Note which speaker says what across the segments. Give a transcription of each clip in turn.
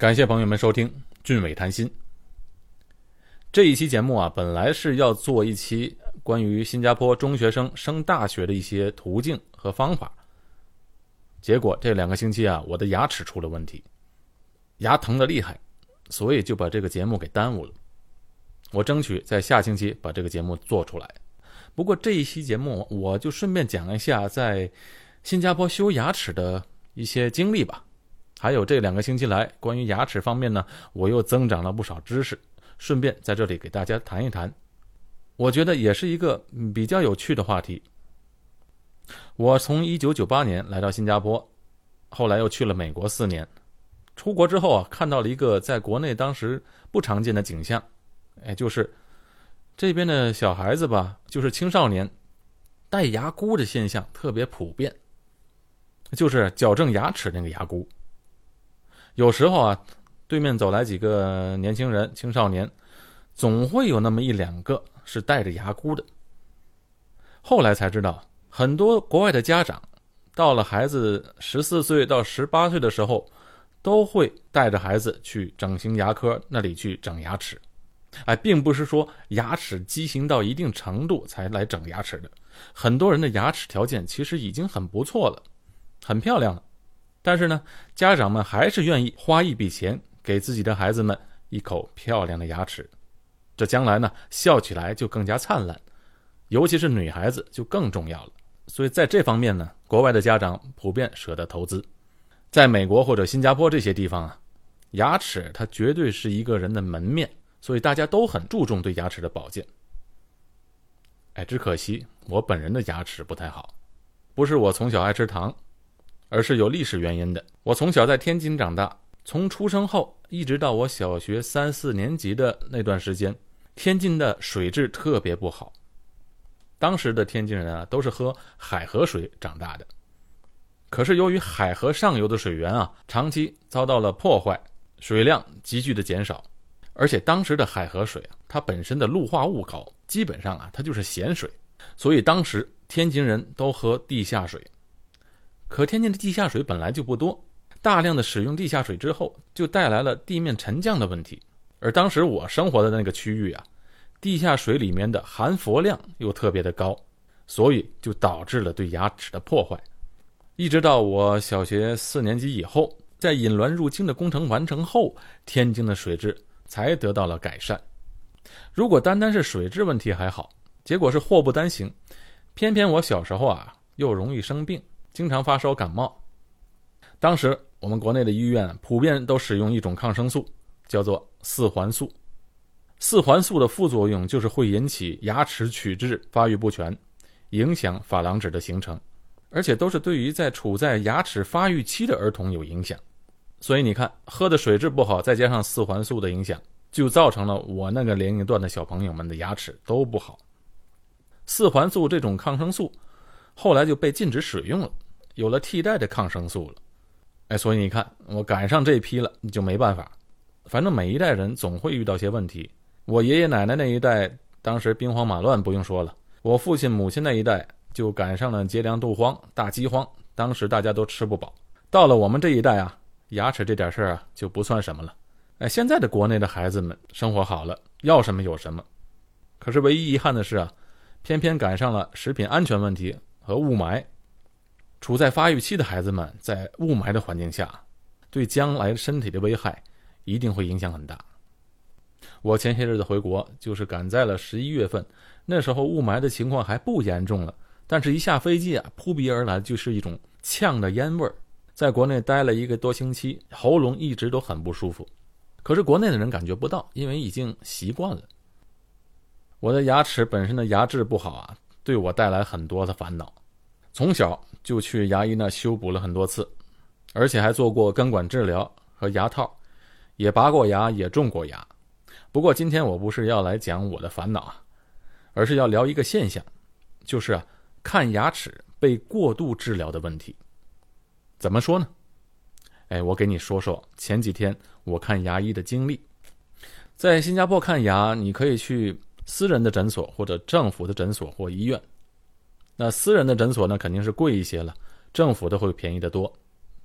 Speaker 1: 感谢朋友们收听俊伟谈心。这一期节目啊，本来是要做一期关于新加坡中学生升大学的一些途径和方法，结果这两个星期啊，我的牙齿出了问题，牙疼的厉害，所以就把这个节目给耽误了。我争取在下星期把这个节目做出来。不过这一期节目，我就顺便讲一下在新加坡修牙齿的一些经历吧。还有这两个星期来，关于牙齿方面呢，我又增长了不少知识，顺便在这里给大家谈一谈，我觉得也是一个比较有趣的话题。我从一九九八年来到新加坡，后来又去了美国四年。出国之后啊，看到了一个在国内当时不常见的景象，哎，就是这边的小孩子吧，就是青少年戴牙箍的现象特别普遍，就是矫正牙齿那个牙箍。有时候啊，对面走来几个年轻人、青少年，总会有那么一两个是戴着牙箍的。后来才知道，很多国外的家长，到了孩子十四岁到十八岁的时候，都会带着孩子去整形牙科那里去整牙齿。哎，并不是说牙齿畸形到一定程度才来整牙齿的，很多人的牙齿条件其实已经很不错了，很漂亮了。但是呢，家长们还是愿意花一笔钱给自己的孩子们一口漂亮的牙齿，这将来呢笑起来就更加灿烂，尤其是女孩子就更重要了。所以在这方面呢，国外的家长普遍舍得投资。在美国或者新加坡这些地方啊，牙齿它绝对是一个人的门面，所以大家都很注重对牙齿的保健。哎，只可惜我本人的牙齿不太好，不是我从小爱吃糖。而是有历史原因的。我从小在天津长大，从出生后一直到我小学三四年级的那段时间，天津的水质特别不好。当时的天津人啊，都是喝海河水长大的。可是由于海河上游的水源啊，长期遭到了破坏，水量急剧的减少，而且当时的海河水啊，它本身的氯化物高，基本上啊，它就是咸水，所以当时天津人都喝地下水。可天津的地下水本来就不多，大量的使用地下水之后，就带来了地面沉降的问题。而当时我生活的那个区域啊，地下水里面的含氟量又特别的高，所以就导致了对牙齿的破坏。一直到我小学四年级以后，在引滦入京的工程完成后，天津的水质才得到了改善。如果单单是水质问题还好，结果是祸不单行，偏偏我小时候啊又容易生病。经常发烧感冒，当时我们国内的医院普遍都使用一种抗生素，叫做四环素。四环素的副作用就是会引起牙齿龋质发育不全，影响珐琅质的形成，而且都是对于在处在牙齿发育期的儿童有影响。所以你看，喝的水质不好，再加上四环素的影响，就造成了我那个年龄段的小朋友们的牙齿都不好。四环素这种抗生素。后来就被禁止使用了，有了替代的抗生素了，哎，所以你看，我赶上这批了，你就没办法。反正每一代人总会遇到些问题。我爷爷奶奶那一代，当时兵荒马乱，不用说了；我父亲母亲那一代，就赶上了劫粮渡荒、大饥荒，当时大家都吃不饱。到了我们这一代啊，牙齿这点事儿啊，就不算什么了。哎，现在的国内的孩子们生活好了，要什么有什么。可是唯一遗憾的是啊，偏偏赶上了食品安全问题。和雾霾，处在发育期的孩子们在雾霾的环境下，对将来身体的危害一定会影响很大。我前些日子回国，就是赶在了十一月份，那时候雾霾的情况还不严重了，但是一下飞机啊，扑鼻而来就是一种呛的烟味儿。在国内待了一个多星期，喉咙一直都很不舒服，可是国内的人感觉不到，因为已经习惯了。我的牙齿本身的牙质不好啊，对我带来很多的烦恼。从小就去牙医那修补了很多次，而且还做过根管治疗和牙套，也拔过牙，也种过牙。不过今天我不是要来讲我的烦恼啊，而是要聊一个现象，就是啊，看牙齿被过度治疗的问题。怎么说呢？哎，我给你说说前几天我看牙医的经历。在新加坡看牙，你可以去私人的诊所或者政府的诊所或医院。那私人的诊所呢，肯定是贵一些了，政府的会便宜得多。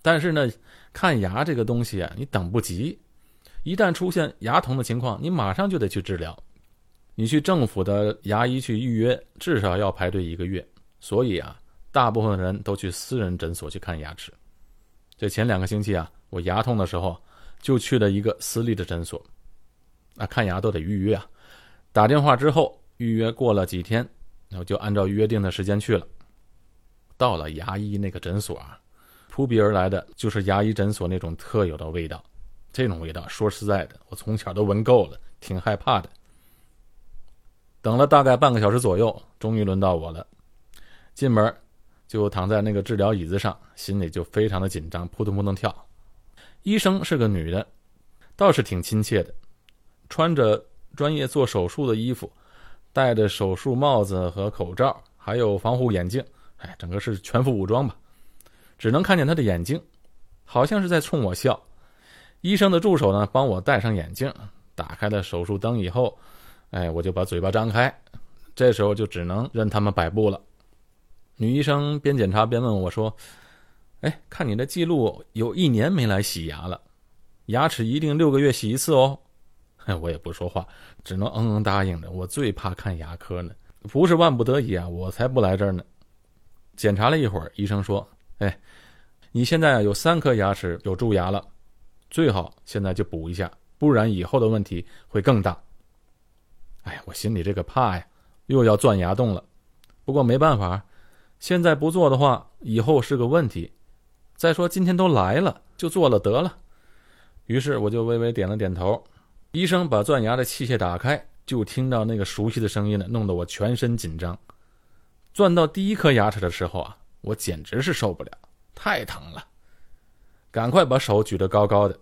Speaker 1: 但是呢，看牙这个东西啊，你等不及，一旦出现牙疼的情况，你马上就得去治疗。你去政府的牙医去预约，至少要排队一个月。所以啊，大部分人都去私人诊所去看牙齿。这前两个星期啊，我牙痛的时候，就去了一个私立的诊所。啊，看牙都得预约啊。打电话之后预约过了几天，然后就按照约定的时间去了。到了牙医那个诊所啊，扑鼻而来的就是牙医诊所那种特有的味道。这种味道，说实在的，我从小都闻够了，挺害怕的。等了大概半个小时左右，终于轮到我了。进门就躺在那个治疗椅子上，心里就非常的紧张，扑通扑通跳。医生是个女的，倒是挺亲切的，穿着专业做手术的衣服，戴着手术帽子和口罩，还有防护眼镜，哎，整个是全副武装吧。只能看见他的眼睛，好像是在冲我笑。医生的助手呢，帮我戴上眼镜，打开了手术灯以后。哎，我就把嘴巴张开，这时候就只能任他们摆布了。女医生边检查边问我说：“哎，看你的记录，有一年没来洗牙了，牙齿一定六个月洗一次哦。”哎，我也不说话，只能嗯嗯答应着。我最怕看牙科呢，不是万不得已啊，我才不来这儿呢。检查了一会儿，医生说：“哎，你现在啊有三颗牙齿有蛀牙了，最好现在就补一下，不然以后的问题会更大。”哎，我心里这个怕呀，又要钻牙洞了。不过没办法，现在不做的话，以后是个问题。再说今天都来了，就做了得了。于是我就微微点了点头。医生把钻牙的器械打开，就听到那个熟悉的声音呢，弄得我全身紧张。钻到第一颗牙齿的时候啊，我简直是受不了，太疼了。赶快把手举得高高的。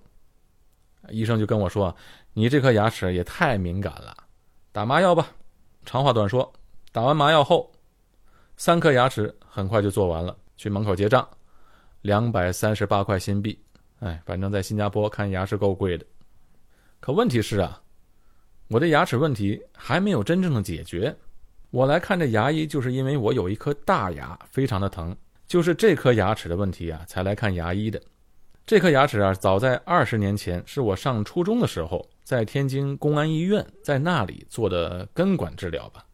Speaker 1: 医生就跟我说：“你这颗牙齿也太敏感了。”打麻药吧，长话短说，打完麻药后，三颗牙齿很快就做完了，去门口结账，两百三十八块新币。哎，反正在新加坡看牙是够贵的。可问题是啊，我的牙齿问题还没有真正的解决。我来看这牙医，就是因为我有一颗大牙非常的疼，就是这颗牙齿的问题啊，才来看牙医的。这颗牙齿啊，早在二十年前，是我上初中的时候。在天津公安医院，在那里做的根管治疗吧，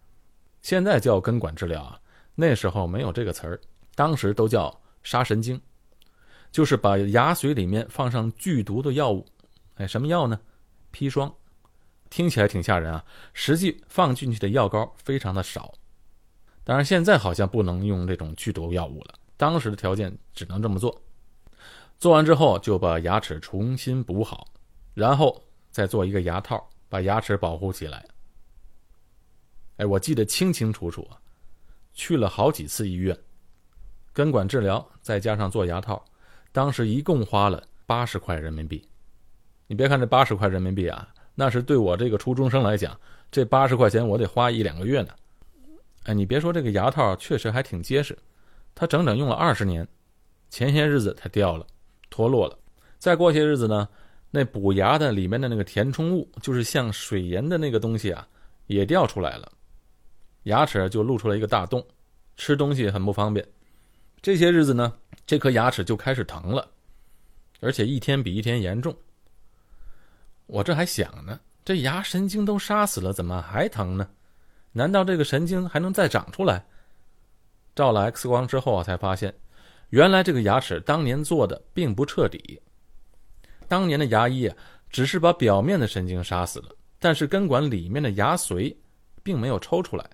Speaker 1: 现在叫根管治疗啊，那时候没有这个词儿，当时都叫杀神经，就是把牙髓里面放上剧毒的药物，哎，什么药呢？砒霜，听起来挺吓人啊，实际放进去的药膏非常的少，当然现在好像不能用这种剧毒药物了，当时的条件只能这么做，做完之后就把牙齿重新补好，然后。再做一个牙套，把牙齿保护起来。哎，我记得清清楚楚，去了好几次医院，根管治疗再加上做牙套，当时一共花了八十块人民币。你别看这八十块人民币啊，那是对我这个初中生来讲，这八十块钱我得花一两个月呢。哎，你别说这个牙套确实还挺结实，它整整用了二十年，前些日子它掉了，脱落了。再过些日子呢？那补牙的里面的那个填充物，就是像水盐的那个东西啊，也掉出来了，牙齿就露出了一个大洞，吃东西很不方便。这些日子呢，这颗牙齿就开始疼了，而且一天比一天严重。我这还想呢，这牙神经都杀死了，怎么还疼呢？难道这个神经还能再长出来？照了 X 光之后啊，才发现，原来这个牙齿当年做的并不彻底。当年的牙医啊，只是把表面的神经杀死了，但是根管里面的牙髓，并没有抽出来。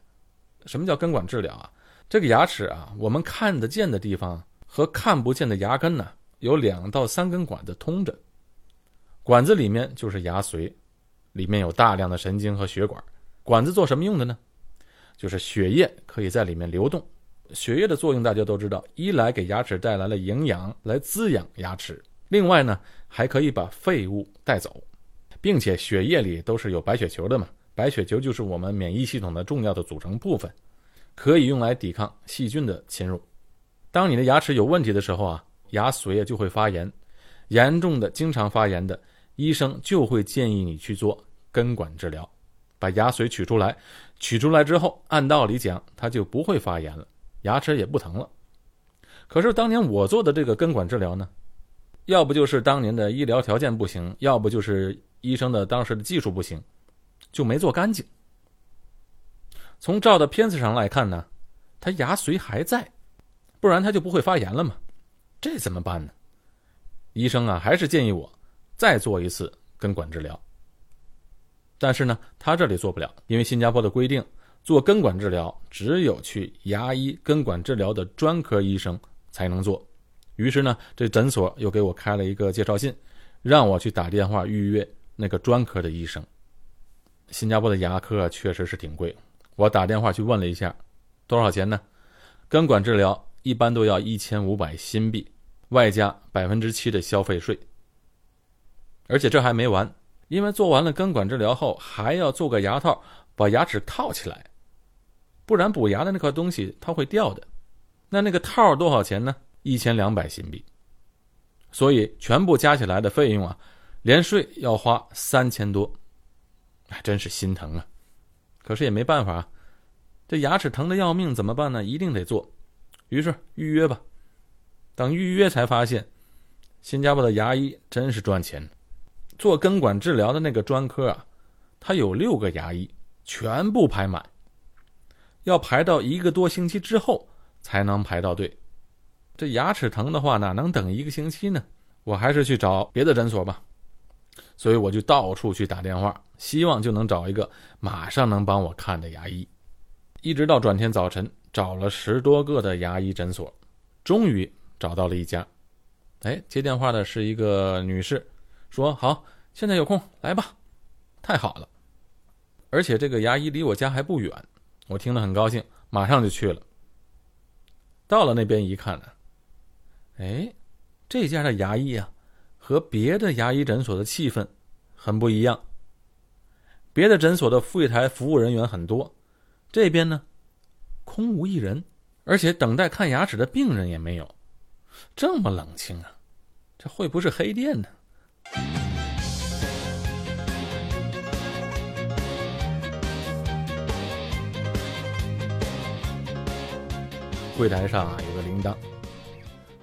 Speaker 1: 什么叫根管治疗啊？这个牙齿啊，我们看得见的地方和看不见的牙根呢，有两到三根管子通着，管子里面就是牙髓，里面有大量的神经和血管。管子做什么用的呢？就是血液可以在里面流动。血液的作用大家都知道，一来给牙齿带来了营养，来滋养牙齿。另外呢，还可以把废物带走，并且血液里都是有白血球的嘛，白血球就是我们免疫系统的重要的组成部分，可以用来抵抗细菌的侵入。当你的牙齿有问题的时候啊，牙髓啊就会发炎，严重的、经常发炎的，医生就会建议你去做根管治疗，把牙髓取出来。取出来之后，按道理讲，它就不会发炎了，牙齿也不疼了。可是当年我做的这个根管治疗呢？要不就是当年的医疗条件不行，要不就是医生的当时的技术不行，就没做干净。从照的片子上来看呢，他牙髓还在，不然他就不会发炎了嘛。这怎么办呢？医生啊，还是建议我再做一次根管治疗。但是呢，他这里做不了，因为新加坡的规定，做根管治疗只有去牙医根管治疗的专科医生才能做。于是呢，这诊所又给我开了一个介绍信，让我去打电话预约那个专科的医生。新加坡的牙科确实是挺贵，我打电话去问了一下，多少钱呢？根管治疗一般都要一千五百新币，外加百分之七的消费税。而且这还没完。因为做完了根管治疗后，还要做个牙套把牙齿套起来，不然补牙的那块东西它会掉的。那那个套多少钱呢？一千两百新币。所以全部加起来的费用啊，连税要花三千多，哎，真是心疼啊！可是也没办法啊，这牙齿疼的要命，怎么办呢？一定得做。于是预约吧。等预约才发现，新加坡的牙医真是赚钱。做根管治疗的那个专科啊，他有六个牙医，全部排满，要排到一个多星期之后才能排到队。这牙齿疼的话，哪能等一个星期呢？我还是去找别的诊所吧。所以我就到处去打电话，希望就能找一个马上能帮我看的牙医。一直到转天早晨，找了十多个的牙医诊所，终于找到了一家。哎，接电话的是一个女士。说好，现在有空来吧，太好了，而且这个牙医离我家还不远，我听了很高兴，马上就去了。到了那边一看呢，哎，这家的牙医啊，和别的牙医诊所的气氛很不一样。别的诊所的柜台服务人员很多，这边呢，空无一人，而且等待看牙齿的病人也没有，这么冷清啊，这会不会是黑店呢？柜台上啊有个铃铛，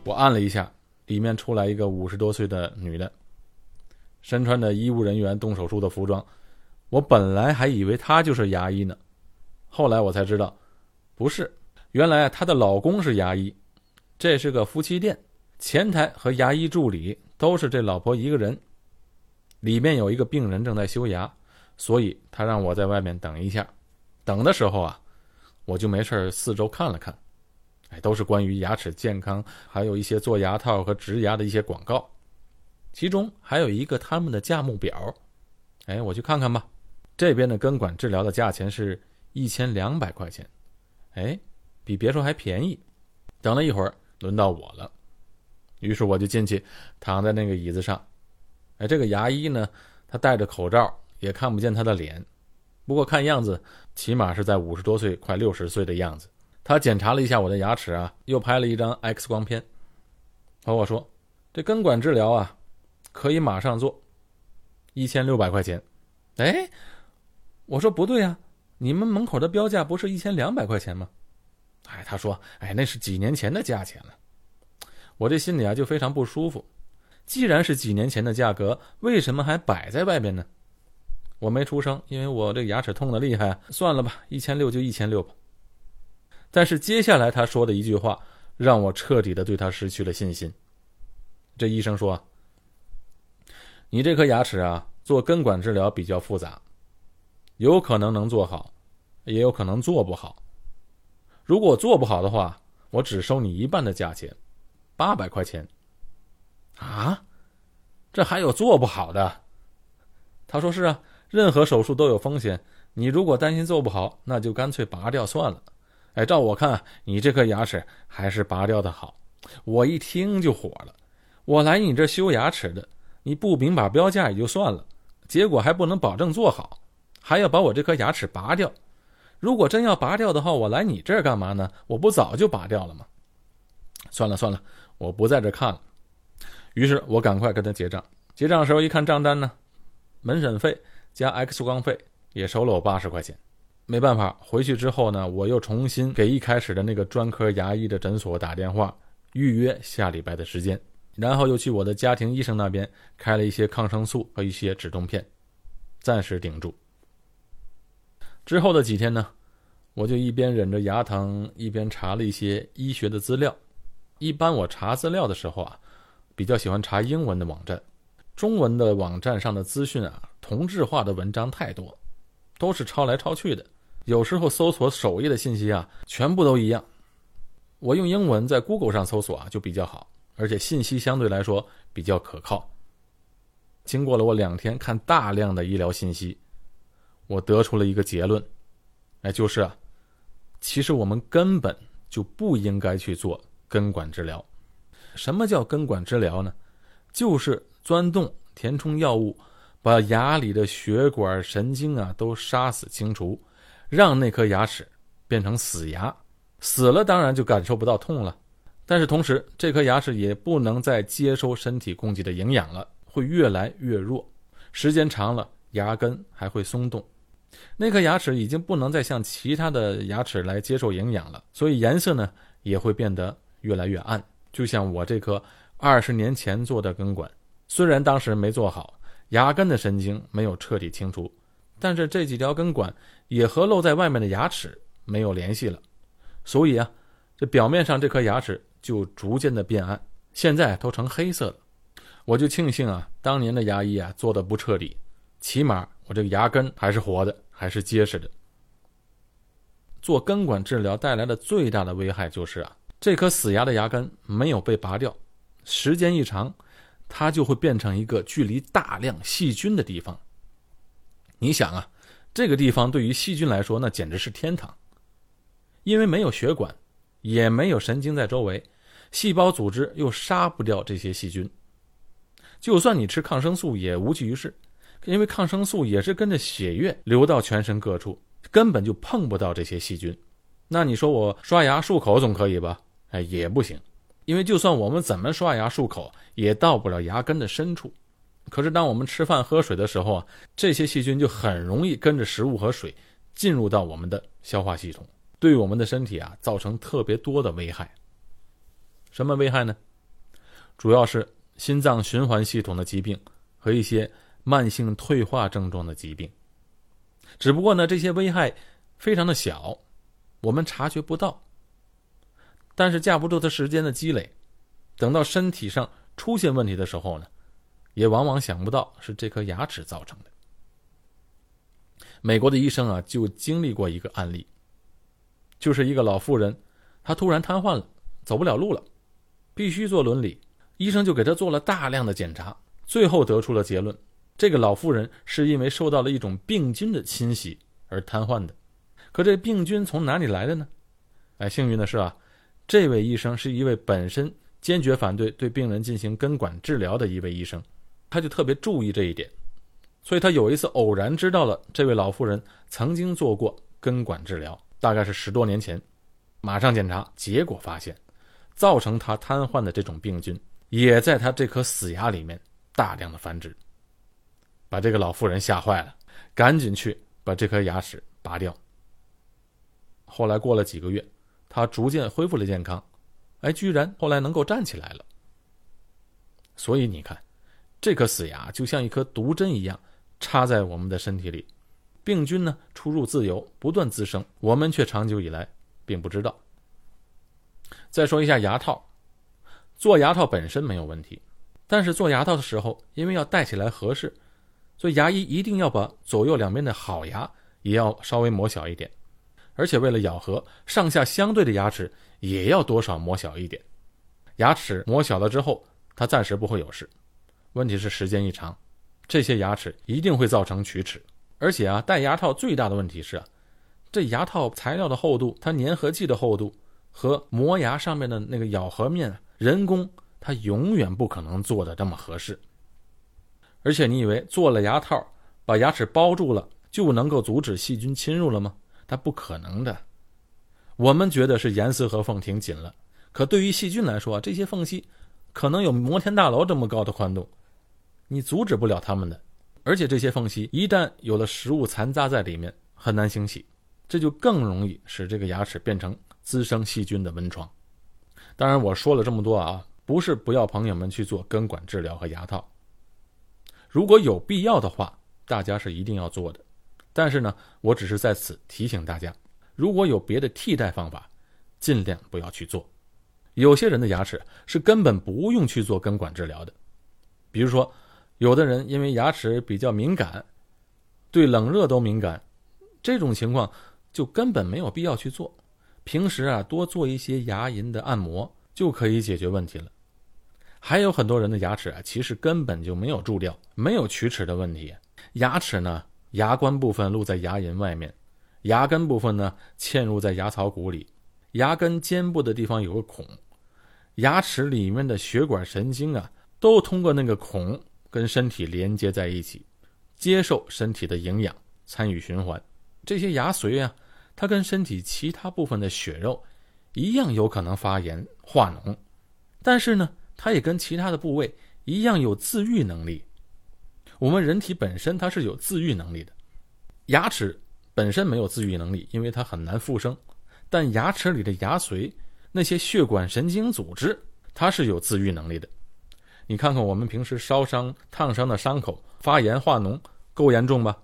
Speaker 1: 我按了一下，里面出来一个五十多岁的女的，身穿着医务人员动手术的服装。我本来还以为她就是牙医呢，后来我才知道，不是，原来她的老公是牙医，这是个夫妻店，前台和牙医助理都是这老婆一个人。里面有一个病人正在修牙，所以他让我在外面等一下。等的时候啊，我就没事四周看了看。哎，都是关于牙齿健康，还有一些做牙套和植牙的一些广告，其中还有一个他们的价目表。哎，我去看看吧。这边的根管治疗的价钱是一千两百块钱，哎，比别墅还便宜。等了一会儿，轮到我了，于是我就进去，躺在那个椅子上。哎，这个牙医呢，他戴着口罩，也看不见他的脸，不过看样子，起码是在五十多岁，快六十岁的样子。他检查了一下我的牙齿啊，又拍了一张 X 光片，和我说：“这根管治疗啊，可以马上做，一千六百块钱。”哎，我说不对啊，你们门口的标价不是一千两百块钱吗？哎，他说：“哎，那是几年前的价钱了。”我这心里啊就非常不舒服。既然是几年前的价格，为什么还摆在外边呢？我没出声，因为我这牙齿痛的厉害。算了吧，一千六就一千六吧。但是接下来他说的一句话，让我彻底的对他失去了信心。这医生说：“你这颗牙齿啊，做根管治疗比较复杂，有可能能做好，也有可能做不好。如果做不好的话，我只收你一半的价钱，八百块钱。啊，这还有做不好的？”他说：“是啊，任何手术都有风险，你如果担心做不好，那就干脆拔掉算了。”哎，照我看，你这颗牙齿还是拔掉的好。我一听就火了，我来你这修牙齿的，你不明码标价也就算了，结果还不能保证做好，还要把我这颗牙齿拔掉。如果真要拔掉的话，我来你这儿干嘛呢？我不早就拔掉了吗？算了算了，我不在这看了。于是我赶快跟他结账。结账的时候一看账单呢，门诊费加 X 光费也收了我八十块钱。没办法，回去之后呢，我又重新给一开始的那个专科牙医的诊所打电话，预约下礼拜的时间。然后又去我的家庭医生那边开了一些抗生素和一些止痛片，暂时顶住。之后的几天呢，我就一边忍着牙疼，一边查了一些医学的资料。一般我查资料的时候啊，比较喜欢查英文的网站，中文的网站上的资讯啊，同质化的文章太多，都是抄来抄去的。有时候搜索首页的信息啊，全部都一样。我用英文在 Google 上搜索啊，就比较好，而且信息相对来说比较可靠。经过了我两天看大量的医疗信息。我得出了一个结论，哎，就是啊，其实我们根本就不应该去做根管治疗。什么叫根管治疗呢？就是钻洞填充药物，把牙里的血管、神经啊都杀死清除，让那颗牙齿变成死牙。死了当然就感受不到痛了，但是同时这颗牙齿也不能再接收身体供给的营养了，会越来越弱。时间长了，牙根还会松动。那颗牙齿已经不能再像其他的牙齿来接受营养了，所以颜色呢也会变得越来越暗。就像我这颗二十年前做的根管，虽然当时没做好，牙根的神经没有彻底清除，但是这几条根管也和露在外面的牙齿没有联系了，所以啊，这表面上这颗牙齿就逐渐的变暗，现在都成黑色了。我就庆幸啊，当年的牙医啊做的不彻底，起码。我这个牙根还是活的，还是结实的。做根管治疗带来的最大的危害就是啊，这颗死牙的牙根没有被拔掉，时间一长，它就会变成一个距离大量细菌的地方。你想啊，这个地方对于细菌来说，那简直是天堂，因为没有血管，也没有神经在周围，细胞组织又杀不掉这些细菌，就算你吃抗生素也无济于事。因为抗生素也是跟着血液流到全身各处，根本就碰不到这些细菌。那你说我刷牙漱口总可以吧？哎，也不行，因为就算我们怎么刷牙漱口，也到不了牙根的深处。可是当我们吃饭喝水的时候啊，这些细菌就很容易跟着食物和水进入到我们的消化系统，对我们的身体啊造成特别多的危害。什么危害呢？主要是心脏循环系统的疾病和一些。慢性退化症状的疾病，只不过呢，这些危害非常的小，我们察觉不到。但是架不住他时间的积累，等到身体上出现问题的时候呢，也往往想不到是这颗牙齿造成的。美国的医生啊，就经历过一个案例，就是一个老妇人，她突然瘫痪了，走不了路了，必须做伦理，医生就给她做了大量的检查，最后得出了结论。这个老妇人是因为受到了一种病菌的侵袭而瘫痪的，可这病菌从哪里来的呢？哎，幸运的是啊，这位医生是一位本身坚决反对对病人进行根管治疗的一位医生，他就特别注意这一点，所以他有一次偶然知道了这位老妇人曾经做过根管治疗，大概是十多年前，马上检查，结果发现，造成他瘫痪的这种病菌也在他这颗死牙里面大量的繁殖。把这个老妇人吓坏了，赶紧去把这颗牙齿拔掉。后来过了几个月，他逐渐恢复了健康，哎，居然后来能够站起来了。所以你看，这颗死牙就像一颗毒针一样插在我们的身体里，病菌呢出入自由，不断滋生，我们却长久以来并不知道。再说一下牙套，做牙套本身没有问题，但是做牙套的时候，因为要戴起来合适。所以牙医一定要把左右两边的好牙也要稍微磨小一点，而且为了咬合，上下相对的牙齿也要多少磨小一点。牙齿磨小了之后，它暂时不会有事，问题是时间一长，这些牙齿一定会造成龋齿。而且啊，戴牙套最大的问题是啊，这牙套材料的厚度，它粘合剂的厚度和磨牙上面的那个咬合面，人工它永远不可能做的这么合适。而且你以为做了牙套，把牙齿包住了，就能够阻止细菌侵入了吗？它不可能的。我们觉得是严丝合缝挺紧了，可对于细菌来说，这些缝隙可能有摩天大楼这么高的宽度，你阻止不了它们的。而且这些缝隙一旦有了食物残渣在里面，很难清洗，这就更容易使这个牙齿变成滋生细菌的温床。当然，我说了这么多啊，不是不要朋友们去做根管治疗和牙套。如果有必要的话，大家是一定要做的。但是呢，我只是在此提醒大家，如果有别的替代方法，尽量不要去做。有些人的牙齿是根本不用去做根管治疗的，比如说，有的人因为牙齿比较敏感，对冷热都敏感，这种情况就根本没有必要去做。平时啊，多做一些牙龈的按摩就可以解决问题了。还有很多人的牙齿啊，其实根本就没有蛀掉，没有龋齿的问题。牙齿呢，牙冠部分露在牙龈外面，牙根部分呢嵌入在牙槽骨里。牙根尖部的地方有个孔，牙齿里面的血管神经啊，都通过那个孔跟身体连接在一起，接受身体的营养，参与循环。这些牙髓啊，它跟身体其他部分的血肉一样，有可能发炎化脓，但是呢，它也跟其他的部位一样有自愈能力。我们人体本身它是有自愈能力的，牙齿本身没有自愈能力，因为它很难复生。但牙齿里的牙髓，那些血管神经组织，它是有自愈能力的。你看看我们平时烧伤、烫伤的伤口发炎化脓，够严重吧？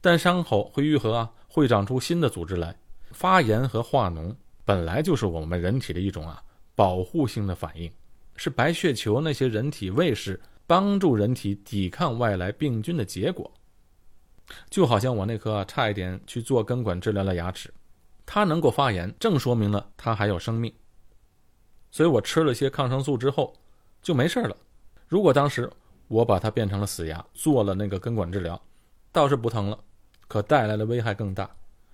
Speaker 1: 但伤口会愈合啊，会长出新的组织来。发炎和化脓本来就是我们人体的一种啊保护性的反应，是白血球那些人体卫士帮助人体抵抗外来病菌的结果。就好像我那颗差一点去做根管治疗的牙齿。它能够发炎，正说明了它还有生命。所以我吃了些抗生素之后就没事了。如果当时我把它变成了死牙，做了那个根管治疗，倒是不疼了，可带来的危害更大。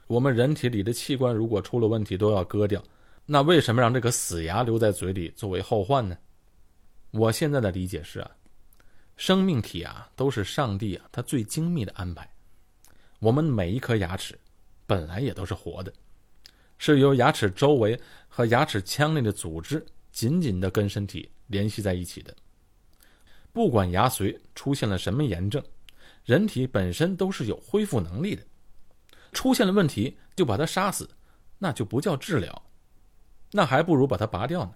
Speaker 1: 我们人体里的器官如果出了问题都要割掉，那为什么让这个死牙留在嘴里作为后患呢？我现在的理解是啊，生命体啊都是上帝啊他最精密的安排。我们每一颗牙齿本来也都是活的。是由牙齿周围和牙齿腔内的组织紧紧的跟身体联系在一起的。不管牙髓出现了什么炎症，人体本身都是有恢复能力的。出现了问题就把它杀死，那就不叫治疗，那还不如把它拔掉呢。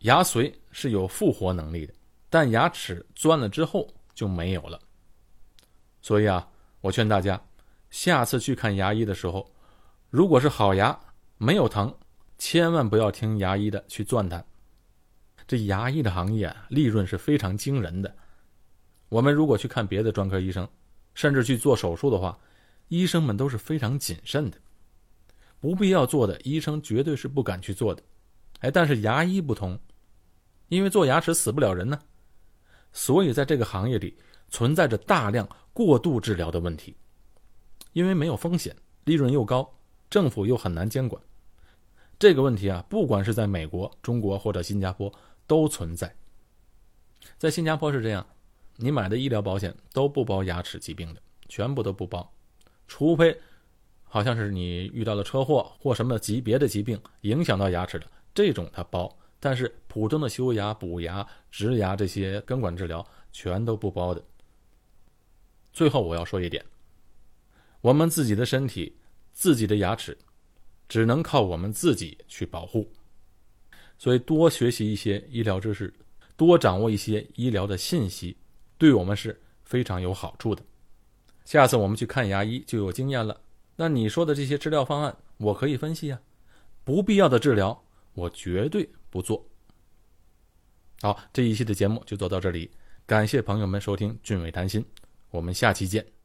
Speaker 1: 牙髓是有复活能力的，但牙齿钻了之后就没有了。所以啊，我劝大家，下次去看牙医的时候，如果是好牙。没有疼，千万不要听牙医的去钻它。这牙医的行业啊，利润是非常惊人的。我们如果去看别的专科医生，甚至去做手术的话，医生们都是非常谨慎的，不必要做的，医生绝对是不敢去做的。哎，但是牙医不同，因为做牙齿死不了人呢，所以在这个行业里存在着大量过度治疗的问题。因为没有风险，利润又高，政府又很难监管。这个问题啊，不管是在美国、中国或者新加坡都存在。在新加坡是这样，你买的医疗保险都不包牙齿疾病的，全部都不包，除非好像是你遇到了车祸或什么级别的疾病影响到牙齿的这种它包，但是普通的修牙、补牙、植牙这些根管治疗全都不包的。最后我要说一点，我们自己的身体、自己的牙齿。只能靠我们自己去保护，所以多学习一些医疗知识，多掌握一些医疗的信息，对我们是非常有好处的。下次我们去看牙医就有经验了。那你说的这些治疗方案，我可以分析啊。不必要的治疗，我绝对不做。好，这一期的节目就做到这里，感谢朋友们收听《俊伟谈心》，我们下期见。